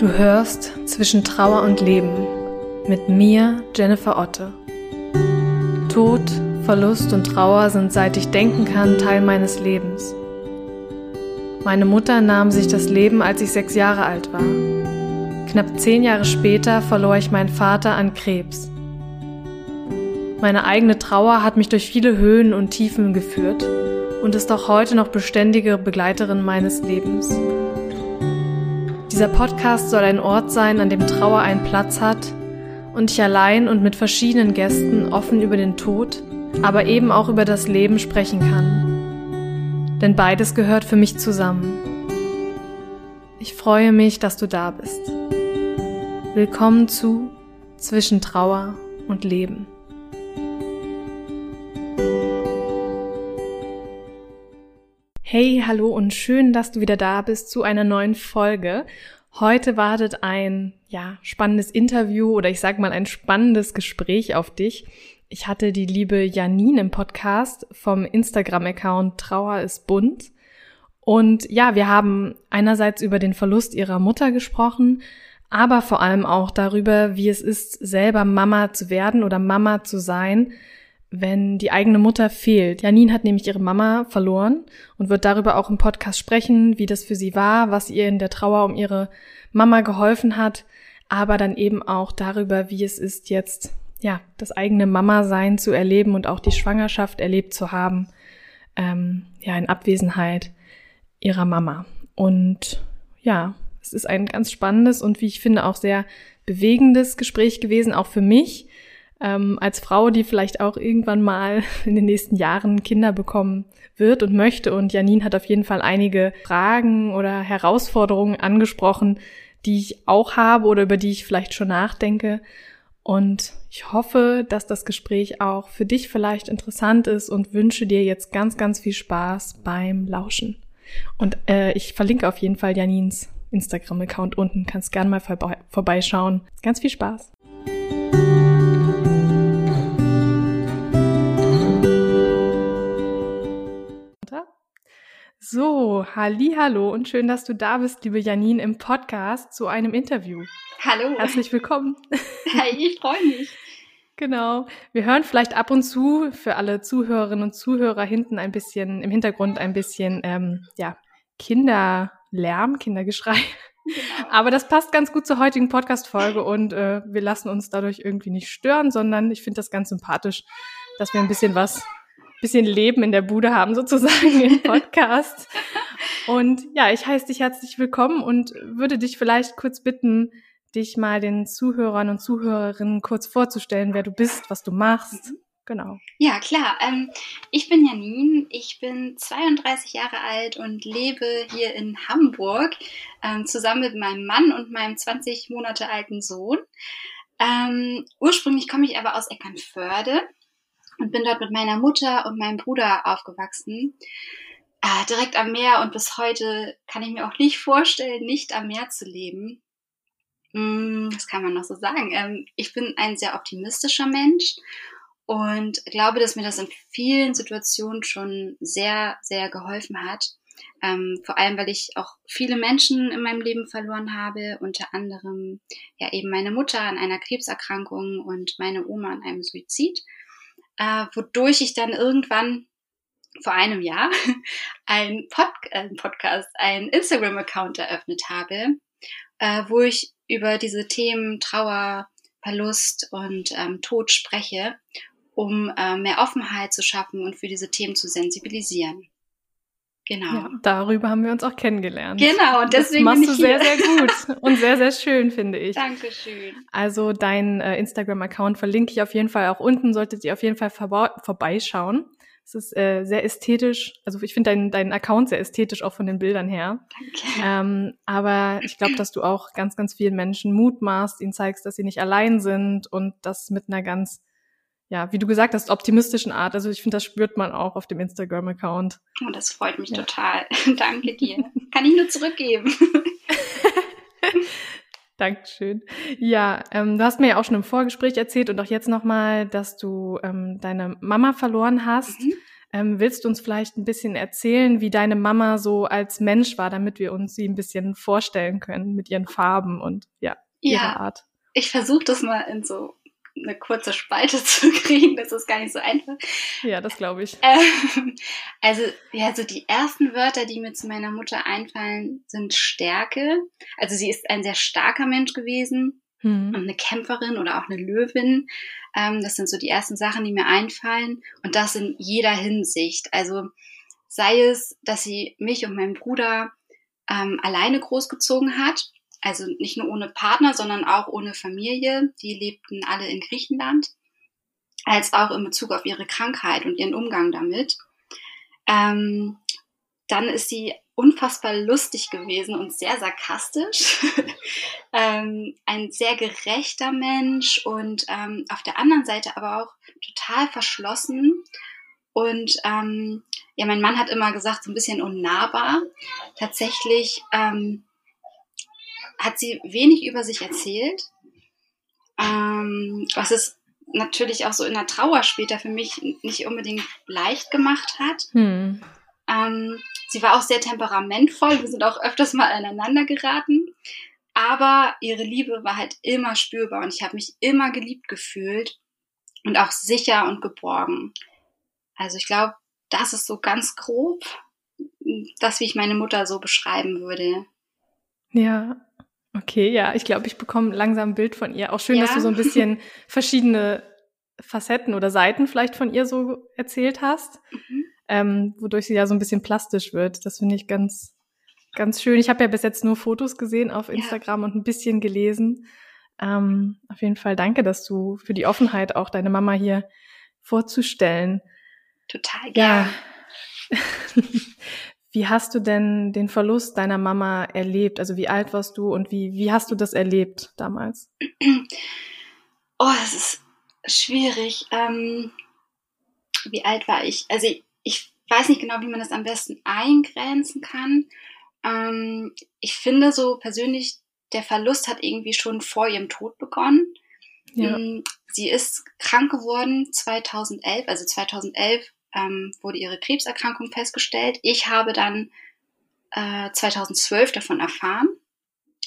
Du hörst zwischen Trauer und Leben mit mir, Jennifer Otte. Tod, Verlust und Trauer sind seit ich denken kann Teil meines Lebens. Meine Mutter nahm sich das Leben, als ich sechs Jahre alt war. Knapp zehn Jahre später verlor ich meinen Vater an Krebs. Meine eigene Trauer hat mich durch viele Höhen und Tiefen geführt und ist auch heute noch beständige Begleiterin meines Lebens. Dieser Podcast soll ein Ort sein, an dem Trauer einen Platz hat und ich allein und mit verschiedenen Gästen offen über den Tod, aber eben auch über das Leben sprechen kann. Denn beides gehört für mich zusammen. Ich freue mich, dass du da bist. Willkommen zu Zwischen Trauer und Leben. Hey, hallo und schön, dass du wieder da bist zu einer neuen Folge. Heute wartet ein, ja, spannendes Interview oder ich sag mal ein spannendes Gespräch auf dich. Ich hatte die liebe Janine im Podcast vom Instagram-Account Trauer ist bunt. Und ja, wir haben einerseits über den Verlust ihrer Mutter gesprochen, aber vor allem auch darüber, wie es ist, selber Mama zu werden oder Mama zu sein wenn die eigene Mutter fehlt. Janine hat nämlich ihre Mama verloren und wird darüber auch im Podcast sprechen, wie das für sie war, was ihr in der Trauer um ihre Mama geholfen hat, aber dann eben auch darüber, wie es ist, jetzt ja das eigene Mama-Sein zu erleben und auch die Schwangerschaft erlebt zu haben, ähm, ja in Abwesenheit ihrer Mama. Und ja, es ist ein ganz spannendes und wie ich finde auch sehr bewegendes Gespräch gewesen, auch für mich ähm, als Frau, die vielleicht auch irgendwann mal in den nächsten Jahren Kinder bekommen wird und möchte. Und Janine hat auf jeden Fall einige Fragen oder Herausforderungen angesprochen, die ich auch habe oder über die ich vielleicht schon nachdenke. Und ich hoffe, dass das Gespräch auch für dich vielleicht interessant ist und wünsche dir jetzt ganz, ganz viel Spaß beim Lauschen. Und äh, ich verlinke auf jeden Fall Janins Instagram-Account unten. Kannst gern mal vorbeischauen. Ganz viel Spaß. So, halli, hallo und schön, dass du da bist, liebe Janine, im Podcast zu einem Interview. Hallo. Herzlich willkommen. Hi, ich freue mich. Genau. Wir hören vielleicht ab und zu für alle Zuhörerinnen und Zuhörer hinten ein bisschen, im Hintergrund ein bisschen, ähm, ja, Kinderlärm, Kindergeschrei. Genau. Aber das passt ganz gut zur heutigen Podcast-Folge und äh, wir lassen uns dadurch irgendwie nicht stören, sondern ich finde das ganz sympathisch, dass wir ein bisschen was bisschen Leben in der Bude haben, sozusagen im Podcast. und ja, ich heiße dich herzlich willkommen und würde dich vielleicht kurz bitten, dich mal den Zuhörern und Zuhörerinnen kurz vorzustellen, wer du bist, was du machst. Genau. Ja, klar. Ähm, ich bin Janine, ich bin 32 Jahre alt und lebe hier in Hamburg ähm, zusammen mit meinem Mann und meinem 20 Monate alten Sohn. Ähm, ursprünglich komme ich aber aus Eckernförde und bin dort mit meiner Mutter und meinem Bruder aufgewachsen. Äh, direkt am Meer und bis heute kann ich mir auch nicht vorstellen, nicht am Meer zu leben. Hm, was kann man noch so sagen? Ähm, ich bin ein sehr optimistischer Mensch und glaube, dass mir das in vielen Situationen schon sehr, sehr geholfen hat. Ähm, vor allem, weil ich auch viele Menschen in meinem Leben verloren habe, unter anderem ja eben meine Mutter an einer Krebserkrankung und meine Oma an einem Suizid äh, wodurch ich dann irgendwann vor einem Jahr ein, Pod äh, Podcast, ein Instagram-Account eröffnet habe, äh, wo ich über diese Themen Trauer, Verlust und ähm, Tod spreche, um äh, mehr Offenheit zu schaffen und für diese Themen zu sensibilisieren. Genau. Ja, darüber haben wir uns auch kennengelernt. Genau, und deswegen das machst du sehr, sehr gut und sehr, sehr schön, finde ich. Dankeschön. Also dein äh, Instagram-Account verlinke ich auf jeden Fall auch unten, solltet ihr auf jeden Fall vorbeischauen. Es ist äh, sehr ästhetisch, also ich finde deinen dein Account sehr ästhetisch, auch von den Bildern her. Danke. Ähm, aber ich glaube, dass du auch ganz, ganz vielen Menschen Mut machst, ihnen zeigst, dass sie nicht allein sind und das mit einer ganz ja, wie du gesagt hast, optimistischen Art. Also ich finde, das spürt man auch auf dem Instagram-Account. Oh, das freut mich ja. total. Danke dir. Kann ich nur zurückgeben. Dankeschön. Ja, ähm, du hast mir ja auch schon im Vorgespräch erzählt und auch jetzt nochmal, dass du ähm, deine Mama verloren hast. Mhm. Ähm, willst du uns vielleicht ein bisschen erzählen, wie deine Mama so als Mensch war, damit wir uns sie ein bisschen vorstellen können mit ihren Farben und ja, ja ihrer Art? Ich versuche das mal in so eine kurze Spalte zu kriegen. Das ist gar nicht so einfach. Ja, das glaube ich. Ähm, also, ja, so die ersten Wörter, die mir zu meiner Mutter einfallen, sind Stärke. Also sie ist ein sehr starker Mensch gewesen hm. und eine Kämpferin oder auch eine Löwin. Ähm, das sind so die ersten Sachen, die mir einfallen. Und das in jeder Hinsicht. Also sei es, dass sie mich und meinen Bruder ähm, alleine großgezogen hat. Also nicht nur ohne Partner, sondern auch ohne Familie. Die lebten alle in Griechenland. Als auch in Bezug auf ihre Krankheit und ihren Umgang damit. Ähm, dann ist sie unfassbar lustig gewesen und sehr sarkastisch. ähm, ein sehr gerechter Mensch und ähm, auf der anderen Seite aber auch total verschlossen. Und ähm, ja, mein Mann hat immer gesagt, so ein bisschen unnahbar. Tatsächlich ähm, hat sie wenig über sich erzählt, ähm, was es natürlich auch so in der Trauer später für mich nicht unbedingt leicht gemacht hat. Hm. Ähm, sie war auch sehr temperamentvoll. Wir sind auch öfters mal aneinander geraten. Aber ihre Liebe war halt immer spürbar und ich habe mich immer geliebt gefühlt und auch sicher und geborgen. Also ich glaube, das ist so ganz grob das, wie ich meine Mutter so beschreiben würde. Ja, okay, ja, ich glaube, ich bekomme langsam ein Bild von ihr. Auch schön, ja. dass du so ein bisschen verschiedene Facetten oder Seiten vielleicht von ihr so erzählt hast. Mhm ähm, wodurch sie ja so ein bisschen plastisch wird. Das finde ich ganz, ganz schön. Ich habe ja bis jetzt nur Fotos gesehen auf Instagram ja. und ein bisschen gelesen. Ähm, auf jeden Fall danke, dass du für die Offenheit auch deine Mama hier vorzustellen. Total gerne. Ja. wie hast du denn den Verlust deiner Mama erlebt? Also wie alt warst du und wie, wie hast du das erlebt damals? Oh, es ist schwierig. Ähm, wie alt war ich? Also ich weiß nicht genau, wie man das am besten eingrenzen kann. Ähm, ich finde so persönlich, der Verlust hat irgendwie schon vor ihrem Tod begonnen. Ja. Ähm, sie ist krank geworden 2011, also 2011 ähm, wurde ihre Krebserkrankung festgestellt. Ich habe dann äh, 2012 davon erfahren.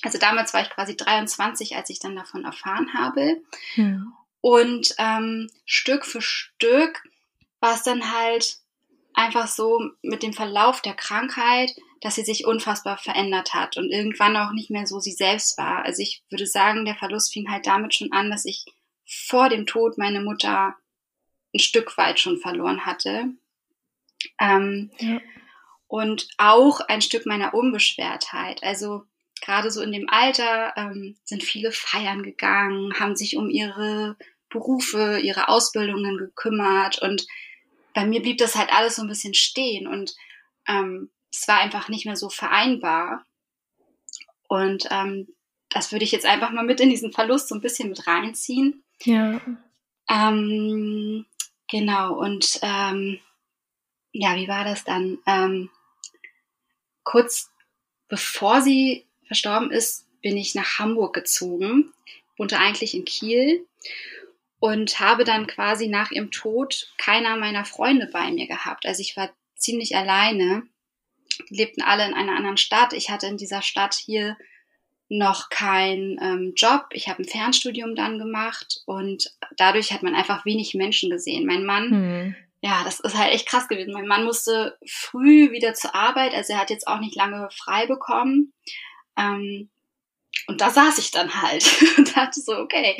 Also damals war ich quasi 23, als ich dann davon erfahren habe. Ja. Und ähm, Stück für Stück war es dann halt einfach so mit dem Verlauf der Krankheit, dass sie sich unfassbar verändert hat und irgendwann auch nicht mehr so sie selbst war. Also ich würde sagen, der Verlust fing halt damit schon an, dass ich vor dem Tod meine Mutter ein Stück weit schon verloren hatte. Ähm, ja. Und auch ein Stück meiner Unbeschwertheit. Also gerade so in dem Alter ähm, sind viele feiern gegangen, haben sich um ihre Berufe, ihre Ausbildungen gekümmert und bei mir blieb das halt alles so ein bisschen stehen und ähm, es war einfach nicht mehr so vereinbar. Und ähm, das würde ich jetzt einfach mal mit in diesen Verlust so ein bisschen mit reinziehen. Ja. Ähm, genau, und ähm, ja, wie war das dann? Ähm, kurz bevor sie verstorben ist, bin ich nach Hamburg gezogen, wohnte eigentlich in Kiel und habe dann quasi nach ihrem Tod keiner meiner Freunde bei mir gehabt. Also ich war ziemlich alleine. Die lebten alle in einer anderen Stadt. Ich hatte in dieser Stadt hier noch keinen ähm, Job. Ich habe ein Fernstudium dann gemacht und dadurch hat man einfach wenig Menschen gesehen. Mein Mann, hm. ja, das ist halt echt krass gewesen. Mein Mann musste früh wieder zur Arbeit, also er hat jetzt auch nicht lange frei bekommen. Ähm, und da saß ich dann halt und dachte so, okay,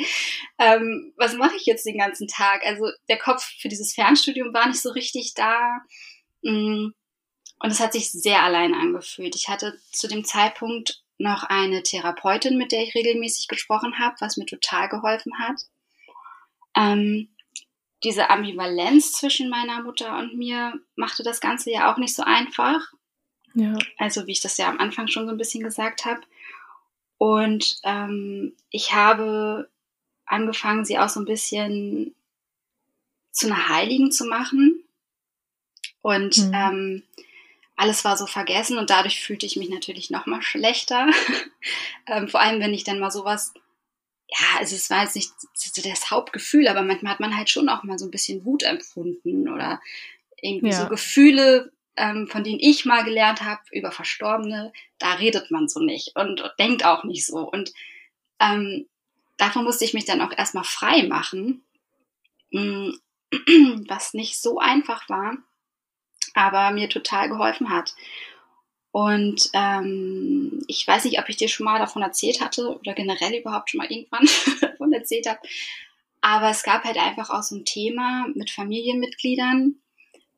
ähm, was mache ich jetzt den ganzen Tag? Also der Kopf für dieses Fernstudium war nicht so richtig da. Mm, und es hat sich sehr allein angefühlt. Ich hatte zu dem Zeitpunkt noch eine Therapeutin, mit der ich regelmäßig gesprochen habe, was mir total geholfen hat. Ähm, diese Ambivalenz zwischen meiner Mutter und mir machte das Ganze ja auch nicht so einfach. Ja. Also wie ich das ja am Anfang schon so ein bisschen gesagt habe. Und ähm, ich habe angefangen, sie auch so ein bisschen zu einer Heiligen zu machen. Und mhm. ähm, alles war so vergessen und dadurch fühlte ich mich natürlich noch mal schlechter. ähm, vor allem, wenn ich dann mal sowas, ja, also es war jetzt nicht das Hauptgefühl, aber manchmal hat man halt schon auch mal so ein bisschen Wut empfunden oder Irgendwie ja. so Gefühle, ähm, von denen ich mal gelernt habe über Verstorbene, da redet man so nicht und denkt auch nicht so. Und ähm, davon musste ich mich dann auch erstmal frei machen, mm, was nicht so einfach war, aber mir total geholfen hat. Und ähm, ich weiß nicht, ob ich dir schon mal davon erzählt hatte oder generell überhaupt schon mal irgendwann davon erzählt habe. Aber es gab halt einfach auch so ein Thema mit Familienmitgliedern,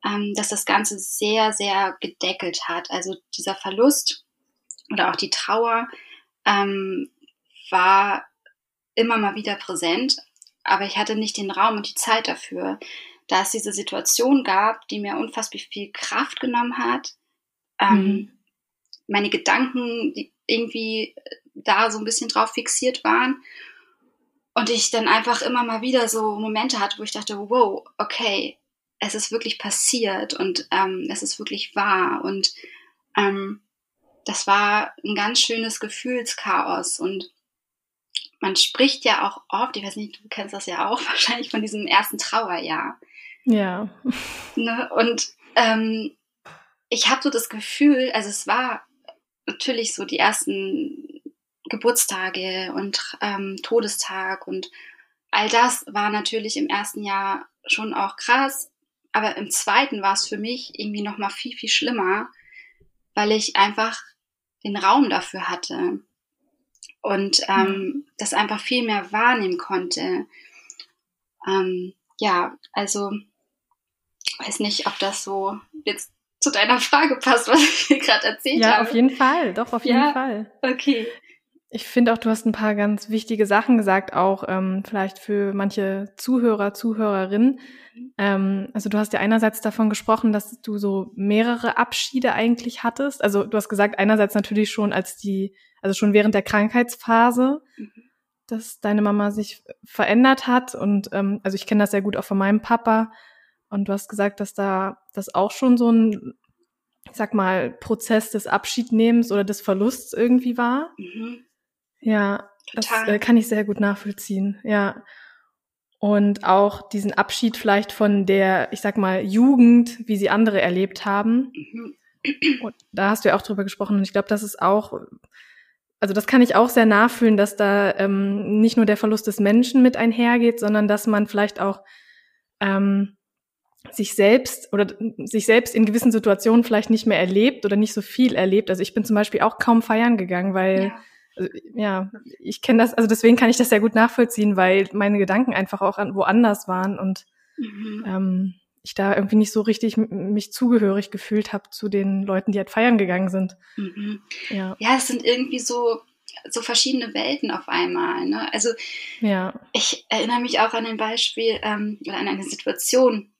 ähm, dass das Ganze sehr, sehr gedeckelt hat. Also dieser Verlust oder auch die Trauer ähm, war immer mal wieder präsent, aber ich hatte nicht den Raum und die Zeit dafür, da es diese Situation gab, die mir unfassbar viel Kraft genommen hat. Ähm, mhm. Meine Gedanken, die irgendwie da so ein bisschen drauf fixiert waren. Und ich dann einfach immer mal wieder so Momente hatte, wo ich dachte, wow, okay, es ist wirklich passiert und ähm, es ist wirklich wahr. Und ähm, das war ein ganz schönes Gefühlschaos. Und man spricht ja auch oft, ich weiß nicht, du kennst das ja auch wahrscheinlich von diesem ersten Trauerjahr. Ja. Ne? Und ähm, ich habe so das Gefühl, also es war natürlich so die ersten Geburtstage und ähm, Todestag und all das war natürlich im ersten Jahr schon auch krass, aber im zweiten war es für mich irgendwie noch mal viel viel schlimmer, weil ich einfach den Raum dafür hatte und ähm, mhm. das einfach viel mehr wahrnehmen konnte. Ähm, ja, also weiß nicht, ob das so jetzt zu deiner Frage passt, was ich dir gerade erzählt ja, habe. Ja, auf jeden Fall, doch, auf jeden ja? Fall. Okay. Ich finde auch, du hast ein paar ganz wichtige Sachen gesagt, auch ähm, vielleicht für manche Zuhörer, Zuhörerinnen. Ähm, also du hast ja einerseits davon gesprochen, dass du so mehrere Abschiede eigentlich hattest. Also du hast gesagt, einerseits natürlich schon als die, also schon während der Krankheitsphase, mhm. dass deine Mama sich verändert hat. Und ähm, also ich kenne das sehr gut auch von meinem Papa. Und du hast gesagt, dass da das auch schon so ein, ich sag mal, Prozess des Abschiednehmens oder des Verlusts irgendwie war. Mhm. Ja, Total. das äh, kann ich sehr gut nachvollziehen. Ja. Und auch diesen Abschied vielleicht von der, ich sag mal, Jugend, wie sie andere erlebt haben. Mhm. Und da hast du ja auch drüber gesprochen. Und ich glaube, das ist auch, also das kann ich auch sehr nachfühlen, dass da ähm, nicht nur der Verlust des Menschen mit einhergeht, sondern dass man vielleicht auch ähm, sich selbst oder sich selbst in gewissen Situationen vielleicht nicht mehr erlebt oder nicht so viel erlebt. Also ich bin zum Beispiel auch kaum feiern gegangen, weil ja also, ja, ich kenne das, also deswegen kann ich das sehr gut nachvollziehen, weil meine Gedanken einfach auch an, woanders waren und mhm. ähm, ich da irgendwie nicht so richtig mich zugehörig gefühlt habe zu den Leuten, die halt feiern gegangen sind. Mhm. Ja. ja, es sind irgendwie so so verschiedene Welten auf einmal. Ne? Also ja. ich erinnere mich auch an ein Beispiel ähm, oder an eine Situation.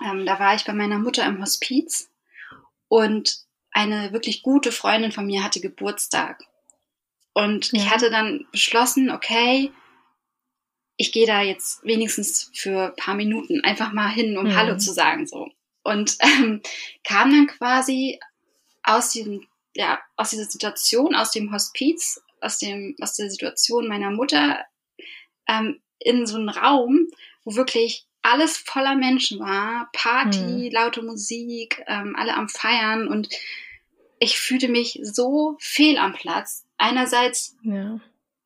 Ähm, da war ich bei meiner Mutter im Hospiz und eine wirklich gute Freundin von mir hatte Geburtstag. Und ja. ich hatte dann beschlossen, okay, ich gehe da jetzt wenigstens für ein paar Minuten einfach mal hin, um mhm. Hallo zu sagen, so. Und ähm, kam dann quasi aus diesem, ja, aus dieser Situation, aus dem Hospiz, aus dem, aus der Situation meiner Mutter, ähm, in so einen Raum, wo wirklich alles voller Menschen war, Party, mhm. laute Musik, ähm, alle am Feiern und ich fühlte mich so fehl am Platz. Einerseits ja.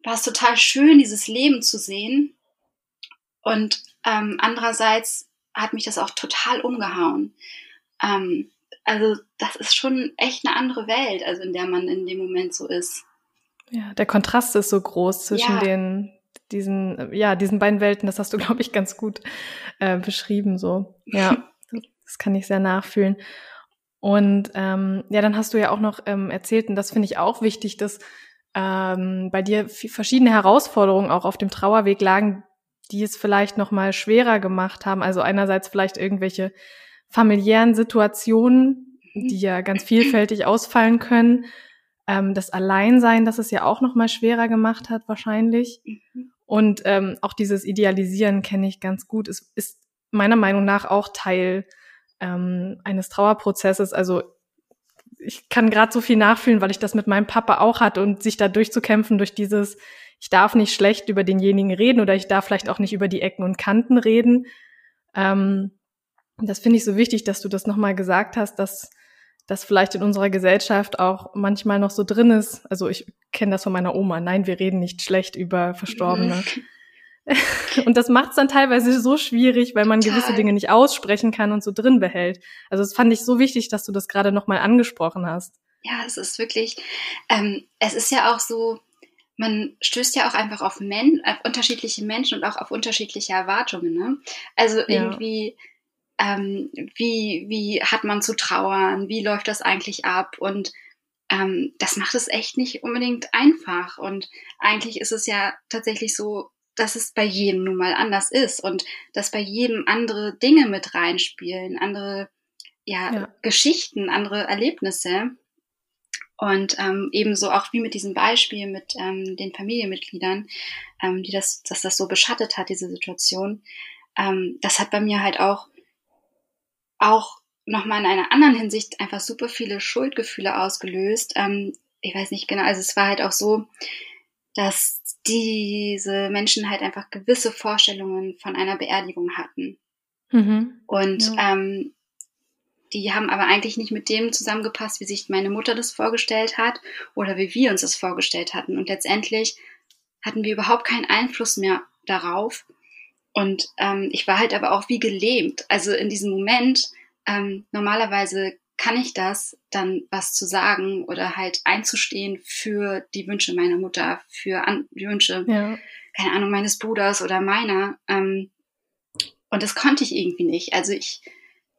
war es total schön, dieses Leben zu sehen. Und ähm, andererseits hat mich das auch total umgehauen. Ähm, also das ist schon echt eine andere Welt, also in der man in dem Moment so ist. Ja, der Kontrast ist so groß zwischen ja. den diesen ja diesen beiden Welten. Das hast du glaube ich ganz gut äh, beschrieben. So ja, das kann ich sehr nachfühlen. Und ähm, ja, dann hast du ja auch noch ähm, erzählt, und das finde ich auch wichtig, dass ähm, bei dir verschiedene Herausforderungen auch auf dem Trauerweg lagen, die es vielleicht noch mal schwerer gemacht haben. Also einerseits vielleicht irgendwelche familiären Situationen, mhm. die ja ganz vielfältig ausfallen können. Ähm, das Alleinsein, das es ja auch noch mal schwerer gemacht hat wahrscheinlich. Mhm. Und ähm, auch dieses Idealisieren kenne ich ganz gut. Es ist meiner Meinung nach auch Teil ähm, eines Trauerprozesses. Also ich kann gerade so viel nachfühlen, weil ich das mit meinem Papa auch hatte und sich da durchzukämpfen durch dieses, ich darf nicht schlecht über denjenigen reden oder ich darf vielleicht auch nicht über die Ecken und Kanten reden. Ähm, das finde ich so wichtig, dass du das nochmal gesagt hast, dass das vielleicht in unserer Gesellschaft auch manchmal noch so drin ist. Also ich kenne das von meiner Oma. Nein, wir reden nicht schlecht über Verstorbene. und das macht es dann teilweise so schwierig, weil man Total. gewisse Dinge nicht aussprechen kann und so drin behält. Also das fand ich so wichtig, dass du das gerade nochmal angesprochen hast. Ja, es ist wirklich, ähm, es ist ja auch so, man stößt ja auch einfach auf, Men auf unterschiedliche Menschen und auch auf unterschiedliche Erwartungen. Ne? Also irgendwie, ja. Ähm, wie, wie hat man zu trauern? Wie läuft das eigentlich ab? Und ähm, das macht es echt nicht unbedingt einfach. Und eigentlich ist es ja tatsächlich so, dass es bei jedem nun mal anders ist und dass bei jedem andere Dinge mit reinspielen, andere ja, ja. Geschichten, andere Erlebnisse. Und ähm, ebenso auch wie mit diesem Beispiel mit ähm, den Familienmitgliedern, ähm, die das, dass das so beschattet hat, diese Situation, ähm, das hat bei mir halt auch, auch nochmal in einer anderen Hinsicht einfach super viele Schuldgefühle ausgelöst. Ähm, ich weiß nicht genau, also es war halt auch so, dass diese Menschen halt einfach gewisse Vorstellungen von einer Beerdigung hatten. Mhm. Und ja. ähm, die haben aber eigentlich nicht mit dem zusammengepasst, wie sich meine Mutter das vorgestellt hat oder wie wir uns das vorgestellt hatten. Und letztendlich hatten wir überhaupt keinen Einfluss mehr darauf. Und ähm, ich war halt aber auch wie gelähmt. Also in diesem Moment, ähm, normalerweise kann ich das, dann was zu sagen oder halt einzustehen für die Wünsche meiner Mutter, für an die Wünsche, ja. keine Ahnung, meines Bruders oder meiner. Ähm, und das konnte ich irgendwie nicht. Also ich,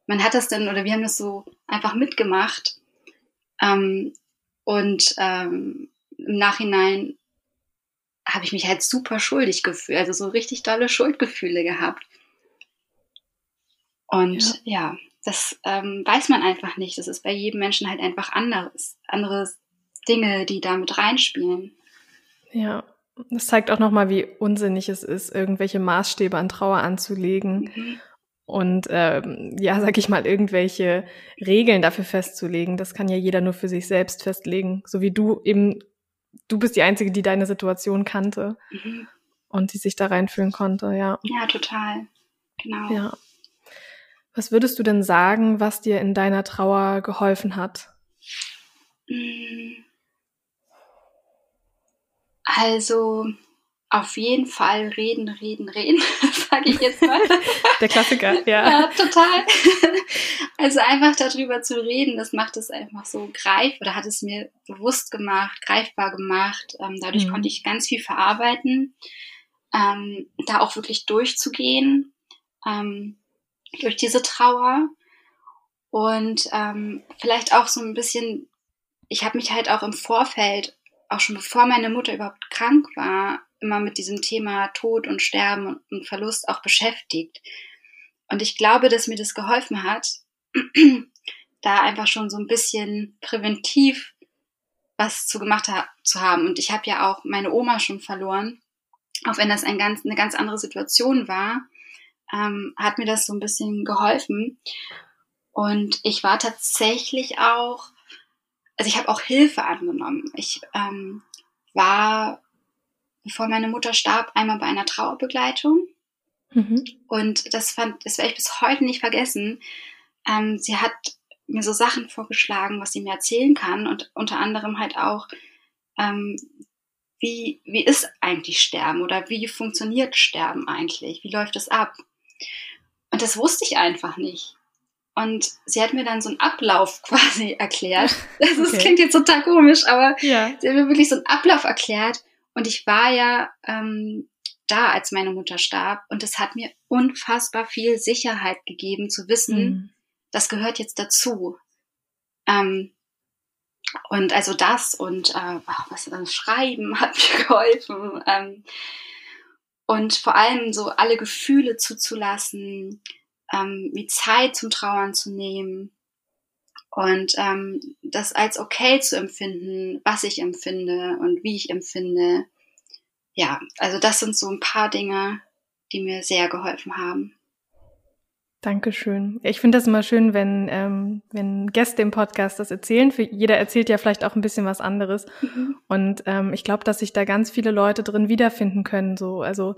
man hat das dann, oder wir haben das so einfach mitgemacht. Ähm, und ähm, im Nachhinein habe ich mich halt super schuldig gefühlt, also so richtig tolle Schuldgefühle gehabt. Und ja, ja das ähm, weiß man einfach nicht. Das ist bei jedem Menschen halt einfach anderes, andere Dinge, die da mit reinspielen. Ja, das zeigt auch nochmal, wie unsinnig es ist, irgendwelche Maßstäbe an Trauer anzulegen. Mhm. Und ähm, ja, sag ich mal, irgendwelche Regeln dafür festzulegen. Das kann ja jeder nur für sich selbst festlegen. So wie du eben, du bist die Einzige, die deine Situation kannte mhm. und die sich da reinfühlen konnte, ja. Ja, total. Genau. Ja. Was würdest du denn sagen, was dir in deiner Trauer geholfen hat? Also auf jeden Fall reden, reden, reden, sage ich jetzt mal. Der Klassiker, ja. ja. Total. Also einfach darüber zu reden, das macht es einfach so greif oder hat es mir bewusst gemacht, greifbar gemacht. Ähm, dadurch mhm. konnte ich ganz viel verarbeiten, ähm, da auch wirklich durchzugehen. Ähm, durch diese Trauer und ähm, vielleicht auch so ein bisschen, ich habe mich halt auch im Vorfeld, auch schon bevor meine Mutter überhaupt krank war, immer mit diesem Thema Tod und Sterben und, Verlust auch beschäftigt. Und ich glaube, dass mir das geholfen hat, da einfach schon so ein bisschen präventiv was zu gemacht ha zu haben. Und ich habe ja auch meine Oma schon verloren, auch wenn das ein ganz, eine ganz andere Situation war ähm, hat mir das so ein bisschen geholfen. Und ich war tatsächlich auch, also ich habe auch Hilfe angenommen. Ich ähm, war, bevor meine Mutter starb, einmal bei einer Trauerbegleitung. Mhm. Und das fand, das werde ich bis heute nicht vergessen. Ähm, sie hat mir so Sachen vorgeschlagen, was sie mir erzählen kann und unter anderem halt auch, ähm, wie, wie ist eigentlich Sterben oder wie funktioniert Sterben eigentlich? Wie läuft es ab? Und das wusste ich einfach nicht. Und sie hat mir dann so einen Ablauf quasi erklärt. Das, okay. klingt jetzt total komisch, aber ja. sie hat mir wirklich so einen Ablauf erklärt. Und ich war ja ähm, da, als meine Mutter starb. Und es hat mir unfassbar viel Sicherheit gegeben, zu wissen, mhm. das gehört jetzt dazu. Ähm, und also das und äh, was das Schreiben hat mir geholfen. Ähm, und vor allem so alle Gefühle zuzulassen, ähm, wie Zeit zum Trauern zu nehmen und ähm, das als okay zu empfinden, was ich empfinde und wie ich empfinde. Ja, also das sind so ein paar Dinge, die mir sehr geholfen haben. Dankeschön. Ich finde das immer schön, wenn, ähm, wenn Gäste im Podcast das erzählen. Für jeder erzählt ja vielleicht auch ein bisschen was anderes. Mhm. Und ähm, ich glaube, dass sich da ganz viele Leute drin wiederfinden können. So, also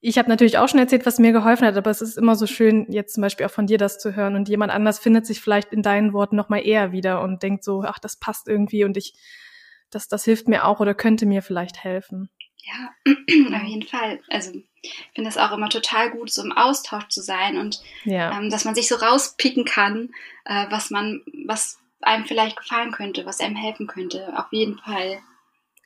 ich habe natürlich auch schon erzählt, was mir geholfen hat, aber es ist immer so schön, jetzt zum Beispiel auch von dir das zu hören und jemand anders findet sich vielleicht in deinen Worten noch mal eher wieder und denkt so, ach, das passt irgendwie und ich, das, das hilft mir auch oder könnte mir vielleicht helfen. Ja, auf jeden Fall. Also ich finde es auch immer total gut, so im Austausch zu sein und ja. ähm, dass man sich so rauspicken kann, äh, was man, was einem vielleicht gefallen könnte, was einem helfen könnte. Auf jeden Fall.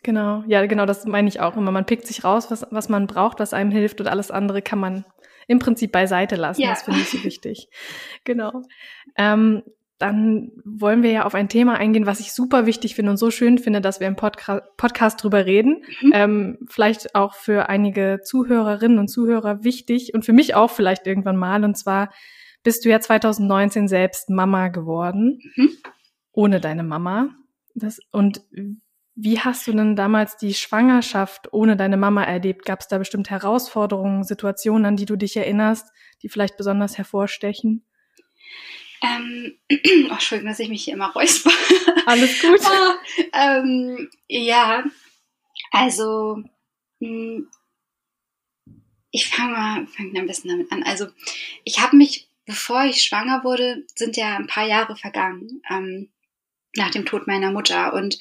Genau, ja, genau, das meine ich auch immer. Man pickt sich raus, was, was man braucht, was einem hilft und alles andere kann man im Prinzip beiseite lassen. Ja. Das finde ich so wichtig. Genau. Ähm, dann wollen wir ja auf ein Thema eingehen, was ich super wichtig finde und so schön finde, dass wir im Podca Podcast drüber reden. Mhm. Ähm, vielleicht auch für einige Zuhörerinnen und Zuhörer wichtig und für mich auch vielleicht irgendwann mal. Und zwar bist du ja 2019 selbst Mama geworden, mhm. ohne deine Mama. Das, und wie hast du denn damals die Schwangerschaft ohne deine Mama erlebt? Gab es da bestimmt Herausforderungen, Situationen, an die du dich erinnerst, die vielleicht besonders hervorstechen? Ähm, oh, Entschuldigung, dass ich mich hier immer räusper. Alles gut. oh, ähm, ja, also mh, hm, ich fange mal fang ein bisschen damit an. Also ich habe mich, bevor ich schwanger wurde, sind ja ein paar Jahre vergangen ähm, nach dem Tod meiner Mutter und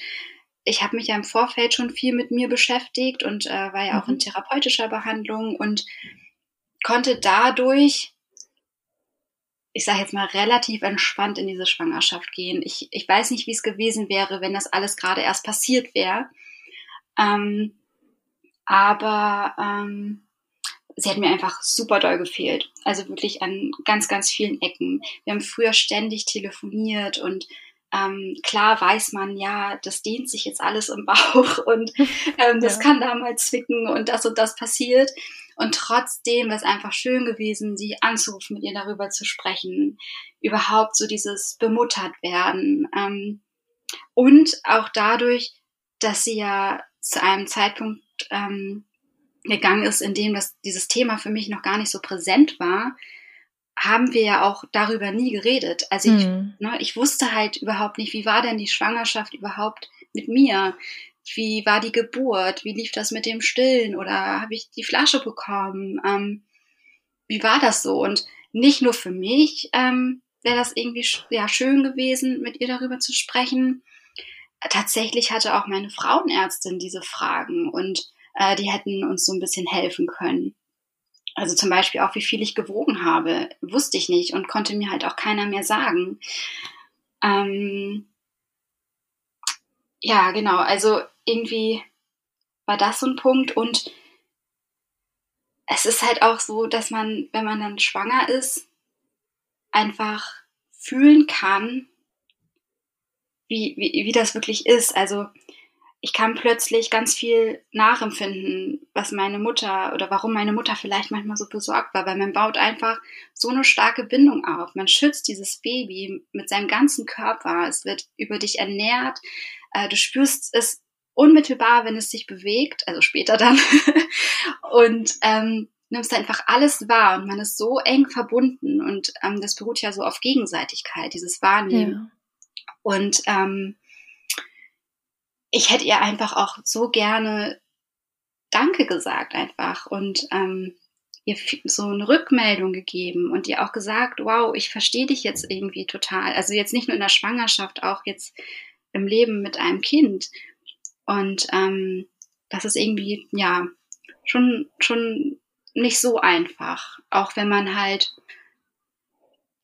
ich habe mich ja im Vorfeld schon viel mit mir beschäftigt und äh, war ja auch in mhm. therapeutischer Behandlung und konnte dadurch ich sage jetzt mal, relativ entspannt in diese Schwangerschaft gehen. Ich, ich weiß nicht, wie es gewesen wäre, wenn das alles gerade erst passiert wäre. Ähm, aber ähm, sie hat mir einfach super doll gefehlt. Also wirklich an ganz, ganz vielen Ecken. Wir haben früher ständig telefoniert und ähm, klar weiß man, ja, das dehnt sich jetzt alles im Bauch und ähm, das ja. kann da mal zwicken und das und das passiert. Und trotzdem wäre es einfach schön gewesen, sie anzurufen, mit ihr darüber zu sprechen, überhaupt so dieses bemuttert werden. Ähm, und auch dadurch, dass sie ja zu einem Zeitpunkt ähm, gegangen ist, in dem das, dieses Thema für mich noch gar nicht so präsent war, haben wir ja auch darüber nie geredet. Also ich, mhm. ne, ich wusste halt überhaupt nicht, wie war denn die Schwangerschaft überhaupt mit mir? wie war die Geburt, wie lief das mit dem Stillen oder habe ich die Flasche bekommen, ähm, wie war das so? Und nicht nur für mich ähm, wäre das irgendwie ja, schön gewesen, mit ihr darüber zu sprechen. Tatsächlich hatte auch meine Frauenärztin diese Fragen und äh, die hätten uns so ein bisschen helfen können. Also zum Beispiel auch, wie viel ich gewogen habe, wusste ich nicht und konnte mir halt auch keiner mehr sagen. Ähm, ja, genau. Also irgendwie war das so ein Punkt und es ist halt auch so, dass man, wenn man dann schwanger ist, einfach fühlen kann, wie, wie, wie das wirklich ist. Also ich kann plötzlich ganz viel nachempfinden, was meine Mutter oder warum meine Mutter vielleicht manchmal so besorgt war, weil man baut einfach so eine starke Bindung auf. Man schützt dieses Baby mit seinem ganzen Körper. Es wird über dich ernährt. Äh, du spürst es unmittelbar, wenn es sich bewegt, also später dann. und ähm, nimmst einfach alles wahr und man ist so eng verbunden und ähm, das beruht ja so auf Gegenseitigkeit, dieses Wahrnehmen. Ja. Und ähm, ich hätte ihr einfach auch so gerne Danke gesagt einfach und ähm, ihr so eine Rückmeldung gegeben und ihr auch gesagt, wow, ich verstehe dich jetzt irgendwie total. Also jetzt nicht nur in der Schwangerschaft, auch jetzt im Leben mit einem Kind. Und ähm, das ist irgendwie, ja, schon, schon nicht so einfach. Auch wenn man halt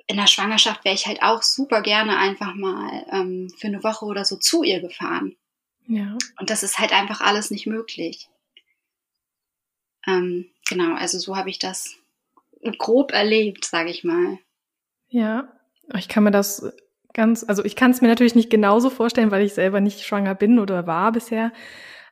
in der Schwangerschaft wäre ich halt auch super gerne einfach mal ähm, für eine Woche oder so zu ihr gefahren. Ja. Und das ist halt einfach alles nicht möglich. Ähm, genau, also so habe ich das grob erlebt, sage ich mal. Ja, ich kann mir das ganz, also ich kann es mir natürlich nicht genauso vorstellen, weil ich selber nicht schwanger bin oder war bisher.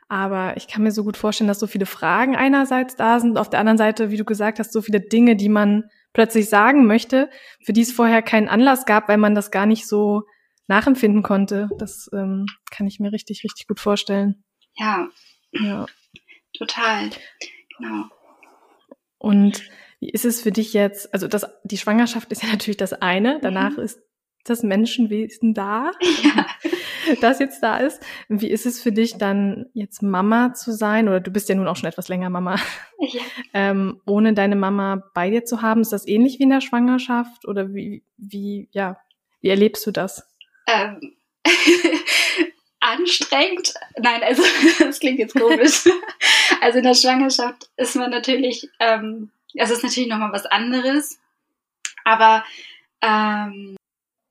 Aber ich kann mir so gut vorstellen, dass so viele Fragen einerseits da sind, auf der anderen Seite, wie du gesagt hast, so viele Dinge, die man plötzlich sagen möchte, für die es vorher keinen Anlass gab, weil man das gar nicht so nachempfinden konnte. Das ähm, kann ich mir richtig, richtig gut vorstellen. Ja. Ja. Total. Genau. Und wie ist es für dich jetzt? Also das, die Schwangerschaft ist ja natürlich das eine. Danach mhm. ist das Menschenwesen da, Ja. das jetzt da ist. Wie ist es für dich dann jetzt Mama zu sein? Oder du bist ja nun auch schon etwas länger Mama. ja. Ähm, ohne deine Mama bei dir zu haben, ist das ähnlich wie in der Schwangerschaft? Oder wie, wie, ja, wie erlebst du das? Ähm, anstrengend. Nein, also das klingt jetzt komisch. Also in der Schwangerschaft ist man natürlich, ähm, es ist natürlich nochmal was anderes. Aber ähm,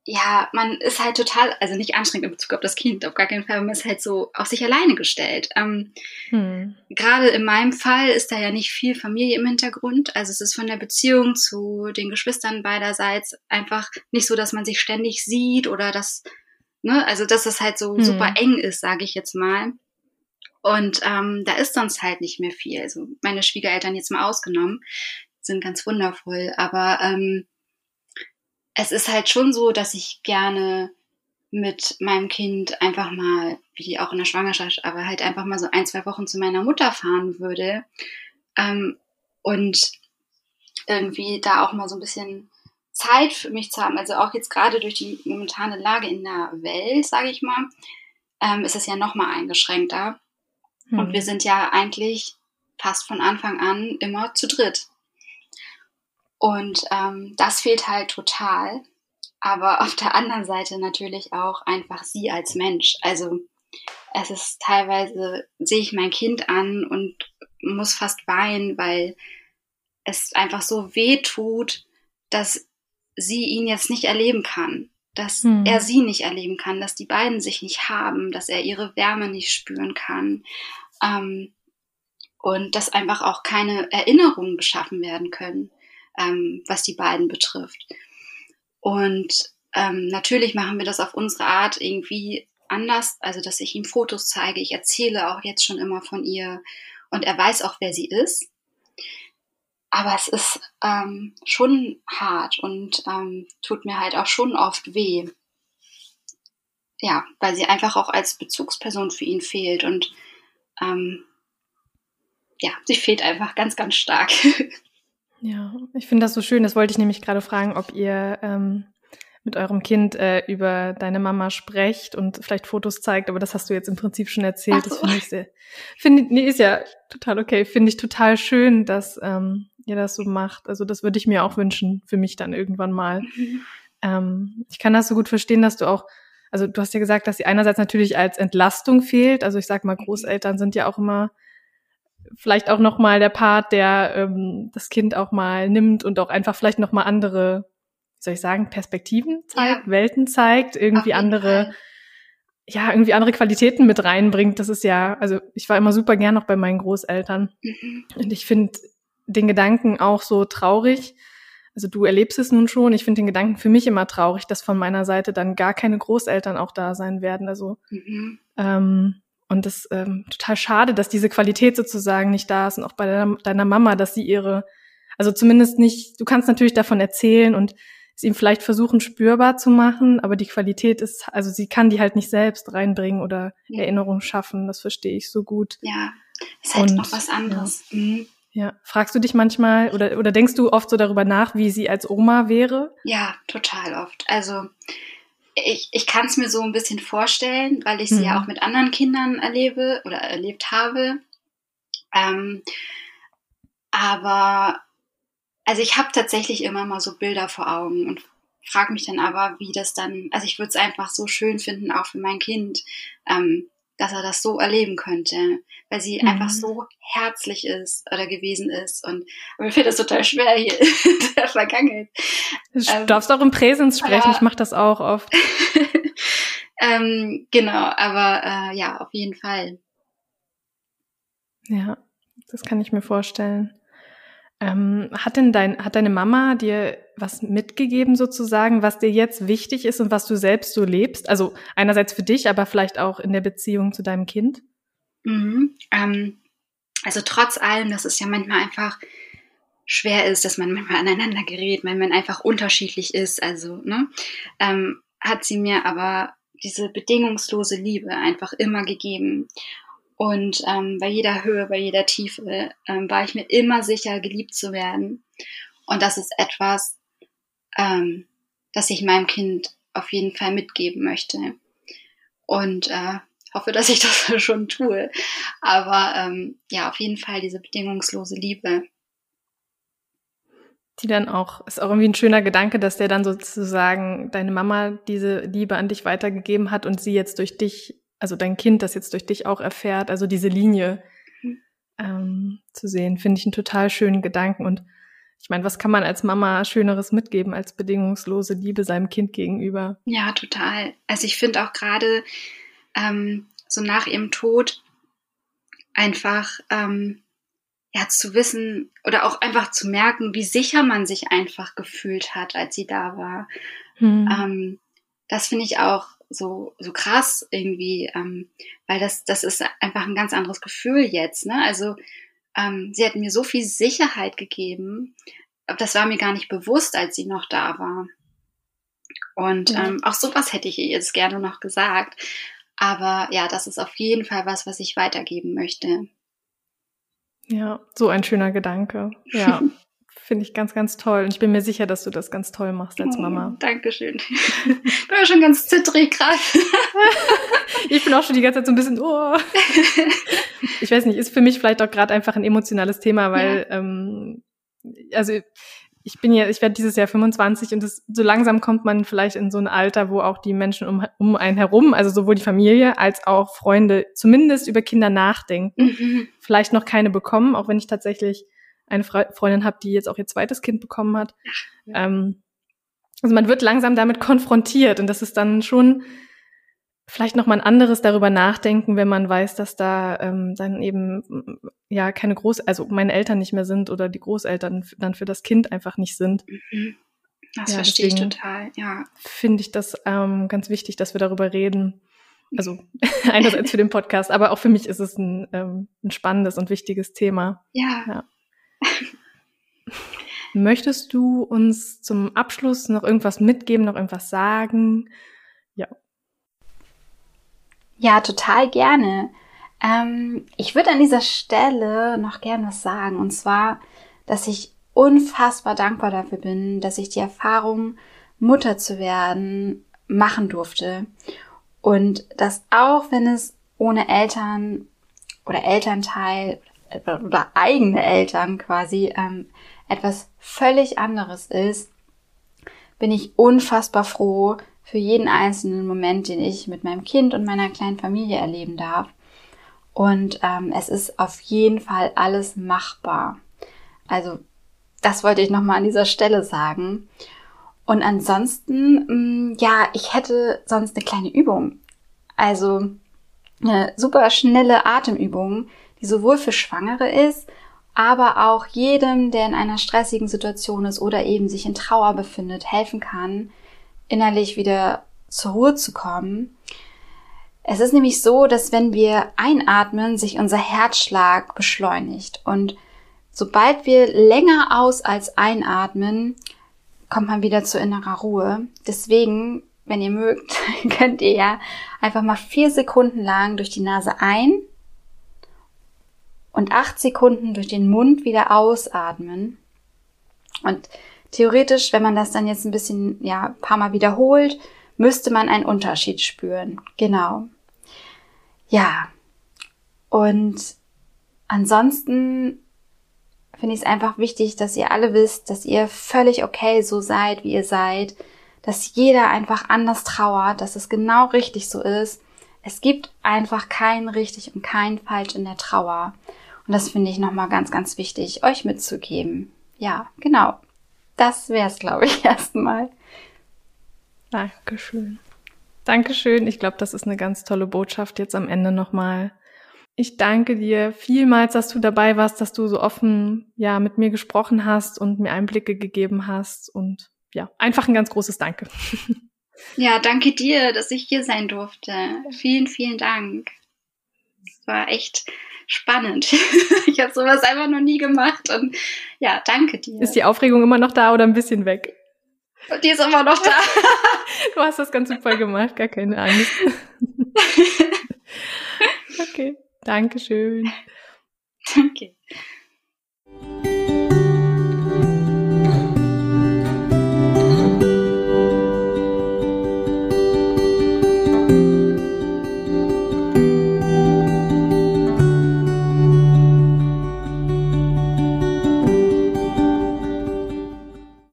ja, man ist halt total, also nicht anstrengend in Bezug auf das Kind, auf gar keinen Fall, man ist halt so auf sich alleine gestellt. Ähm, Hm. Gerade in meinem Fall ist da ja nicht viel Familie im Hintergrund. Also es ist von der Beziehung zu den Geschwistern beiderseits einfach nicht so, dass man sich ständig sieht oder dass, ne, also dass es halt so Hm. super eng ist, sage ich jetzt mal. Und ähm, da ist sonst halt nicht mehr viel. Also meine Schwiegereltern jetzt mal ausgenommen, sind ganz wundervoll. Aber ähm, es ist halt schon so, dass ich gerne mit meinem Kind einfach mal, wie auch in der Schwangerschaft, aber halt einfach mal so ein, zwei Wochen zu meiner Mutter fahren würde. Ähm, und irgendwie da auch mal so ein bisschen Zeit für mich zu haben. Also auch jetzt gerade durch die momentane Lage in der Welt, sage ich mal, ähm, ist es ja noch mal eingeschränkter. Hm. Und wir sind ja eigentlich fast von Anfang an immer zu dritt. Und ähm, das fehlt halt total. Aber auf der anderen Seite natürlich auch einfach sie als Mensch. Also es ist teilweise, sehe ich mein Kind an und muss fast weinen, weil es einfach so weh tut, dass sie ihn jetzt nicht erleben kann. Dass Hm. er sie nicht erleben kann, dass die beiden sich nicht haben, dass er ihre Wärme nicht spüren kann. Ähm, und dass einfach auch keine Erinnerungen geschaffen werden können, ähm, was die beiden betrifft. Und ähm, natürlich machen wir das auf unsere Art irgendwie anders, also dass ich ihm Fotos zeige. Ich erzähle auch jetzt schon immer von ihr und er weiß auch, wer sie ist. Aber es ist ähm, schon hart und ähm, tut mir halt auch schon oft weh. Ja, weil sie einfach auch als Bezugsperson für ihn fehlt und ähm, ja, sie fehlt einfach ganz, ganz stark. Ja, ich finde das so schön. Das wollte ich nämlich gerade fragen, ob ihr ähm, mit eurem Kind äh, über deine Mama sprecht und vielleicht Fotos zeigt, aber das hast du jetzt im Prinzip schon erzählt. Ach Das so. finde ich sehr, finde, nee, ist ja total okay. Finde ich total schön, dass ähm, ihr das so macht. Also das würde ich mir auch wünschen für mich dann irgendwann mal. Ähm, ich kann das so gut verstehen, dass du auch, also du hast ja gesagt, dass sie einerseits natürlich als Entlastung fehlt. Also ich sag mal, Großeltern sind ja auch immer vielleicht auch noch mal der Part, der ähm, das Kind auch mal nimmt und auch einfach vielleicht noch mal andere, wie soll ich sagen, Perspektiven zeigt, Ja. Welten zeigt, irgendwie andere, Fall. ja, irgendwie andere Qualitäten mit reinbringt. Das ist ja, also ich war immer super gern noch bei meinen Großeltern Mhm. und ich finde den Gedanken auch so traurig. Also du erlebst es nun schon. Ich finde den Gedanken für mich immer traurig, dass von meiner Seite dann gar keine Großeltern auch da sein werden. Also Mhm. ähm, und das ähm, total schade, dass diese Qualität sozusagen nicht da ist und auch bei deiner, deiner Mama, dass sie ihre, also zumindest nicht, du kannst natürlich davon erzählen und es ihm vielleicht versuchen spürbar zu machen, aber die Qualität ist, also sie kann die halt nicht selbst reinbringen oder Ja. Erinnerungen schaffen, das verstehe ich so gut. Ja, ist halt Und, noch was anderes. Mhm. Ja, fragst du dich manchmal oder, oder denkst du oft so darüber nach, wie sie als Oma wäre? Ja, total oft. Also ich, ich kann es mir so ein bisschen vorstellen, weil ich sie Mhm. ja auch mit anderen Kindern erlebe oder erlebt habe. Ähm, aber also ich habe tatsächlich immer mal so Bilder vor Augen und frage mich dann aber, wie das dann, also ich würde es einfach so schön finden, auch für mein Kind, ähm, dass er das so erleben könnte, weil sie Mhm. einfach so herzlich ist oder gewesen ist. Und aber mir fällt das total schwer hier in der Vergangenheit. Du Ähm, darfst auch im Präsens sprechen, ja. ich mache das auch oft. ähm, genau, aber äh, ja, auf jeden Fall. Ja, das kann ich mir vorstellen. Ähm, hat denn dein, hat deine Mama dir was mitgegeben sozusagen, was dir jetzt wichtig ist und was du selbst so lebst? Also einerseits für dich, aber vielleicht auch in der Beziehung zu deinem Kind? Mhm. Ähm, also trotz allem, dass es ja manchmal einfach schwer ist, dass man manchmal aneinander gerät, weil man einfach unterschiedlich ist, also, ne, ähm, hat sie mir aber diese bedingungslose Liebe einfach immer gegeben. Und ähm, bei jeder Höhe, bei jeder Tiefe ähm, war ich mir immer sicher, geliebt zu werden. Und das ist etwas, ähm, das ich meinem Kind auf jeden Fall mitgeben möchte. Und äh, hoffe, dass ich das schon tue. Aber ähm, ja, auf jeden Fall diese bedingungslose Liebe. Die dann auch, ist auch irgendwie ein schöner Gedanke, dass der dann sozusagen deine Mama diese Liebe an dich weitergegeben hat und sie jetzt durch dich, also dein Kind das jetzt durch dich auch erfährt, also diese Linie mhm. ähm, zu sehen, finde ich einen total schönen Gedanken. Und ich meine, was kann man als Mama Schöneres mitgeben als bedingungslose Liebe seinem Kind gegenüber? Ja, total. Also ich finde auch gerade ähm, so nach ihrem Tod einfach ähm, ja zu wissen oder auch einfach zu merken, wie sicher man sich einfach gefühlt hat, als sie da war. Hm. Ähm, das finde ich auch so so krass irgendwie, ähm, weil das das ist einfach ein ganz anderes Gefühl jetzt. Ne? Also ähm, sie hat mir so viel Sicherheit gegeben, aber das war mir gar nicht bewusst, als sie noch da war. Und ja. ähm, auch sowas hätte ich ihr jetzt gerne noch gesagt. Aber ja, das ist auf jeden Fall was, was ich weitergeben möchte. Ja, so ein schöner Gedanke. Ja, finde ich ganz, ganz toll. Und ich bin mir sicher, dass du das ganz toll machst als Mama. Oh, Dankeschön. ich bin ja schon ganz zittrig gerade. ich bin auch schon die ganze Zeit so ein bisschen, oh. ich weiß nicht, ist für mich vielleicht auch gerade einfach ein emotionales Thema, weil, ja. ähm, also ich bin ja, ich werde dieses Jahr 25 und das, so langsam kommt man vielleicht in so ein Alter, wo auch die Menschen um, um einen herum, also sowohl die Familie als auch Freunde, zumindest über Kinder nachdenken. Mhm. Vielleicht noch keine bekommen, auch wenn ich tatsächlich eine Freundin habe, die jetzt auch ihr zweites Kind bekommen hat. Ja. Ähm, also man wird langsam damit konfrontiert und das ist dann schon vielleicht noch mal ein anderes darüber nachdenken, wenn man weiß, dass da ähm, dann eben ja keine Groß, also meine Eltern nicht mehr sind oder die Großeltern dann für das Kind einfach nicht sind. Mhm. Das ja, verstehe ich total, ja. Finde ich das ähm, ganz wichtig, dass wir darüber reden. Also einerseits für den Podcast, aber auch für mich ist es ein, ähm, ein spannendes und wichtiges Thema. Ja. ja. Möchtest du uns zum Abschluss noch irgendwas mitgeben, noch irgendwas sagen? Ja. Ja, total gerne. Ähm, ich würde an dieser Stelle noch gerne was sagen. Und zwar, dass ich unfassbar dankbar dafür bin, dass ich die Erfahrung, Mutter zu werden, machen durfte. Und dass auch wenn es ohne Eltern oder Elternteil oder eigene Eltern quasi ähm, etwas völlig anderes ist, bin ich unfassbar froh, für jeden einzelnen Moment, den ich mit meinem Kind und meiner kleinen Familie erleben darf. Und ähm, es ist auf jeden Fall alles machbar. Also das wollte ich nochmal an dieser Stelle sagen. Und ansonsten, mh, mm, ja, ich hätte sonst eine kleine Übung. Also eine super schnelle Atemübung, die sowohl für Schwangere ist, aber auch jedem, der in einer stressigen Situation ist oder eben sich in Trauer befindet, helfen kann, innerlich wieder zur Ruhe zu kommen. Es ist nämlich so, dass wenn wir einatmen, sich unser Herzschlag beschleunigt und sobald wir länger aus als einatmen, kommt man wieder zu innerer Ruhe. Deswegen, wenn ihr mögt, könnt ihr ja einfach mal vier Sekunden lang durch die Nase ein und acht Sekunden durch den Mund wieder ausatmen. Und Theoretisch, wenn man das dann jetzt ein bisschen, ja, ein paar Mal wiederholt, müsste man einen Unterschied spüren. Genau. Ja. Und ansonsten finde ich es einfach wichtig, dass ihr alle wisst, dass ihr völlig okay so seid, wie ihr seid, dass jeder einfach anders trauert, dass es genau richtig so ist. Es gibt einfach kein richtig und kein falsch in der Trauer. Und das finde ich nochmal ganz, ganz wichtig, euch mitzugeben. Ja, genau das wäre es, glaube ich, erstmal. Dankeschön. Dankeschön. Ich glaube, das ist eine ganz tolle Botschaft jetzt am Ende nochmal. Ich danke dir vielmals, dass du dabei warst, dass du so offen, ja, mit mir gesprochen hast und mir Einblicke gegeben hast und ja, einfach ein ganz großes Danke. Ja, danke dir, dass ich hier sein durfte. Vielen, vielen Dank. Es war echt spannend. ich habe sowas einfach noch nie gemacht und ja, danke dir. Ist die Aufregung immer noch da oder ein bisschen weg? Die ist immer noch da. du hast das ganz super gemacht, gar keine Angst. okay, danke schön. Danke.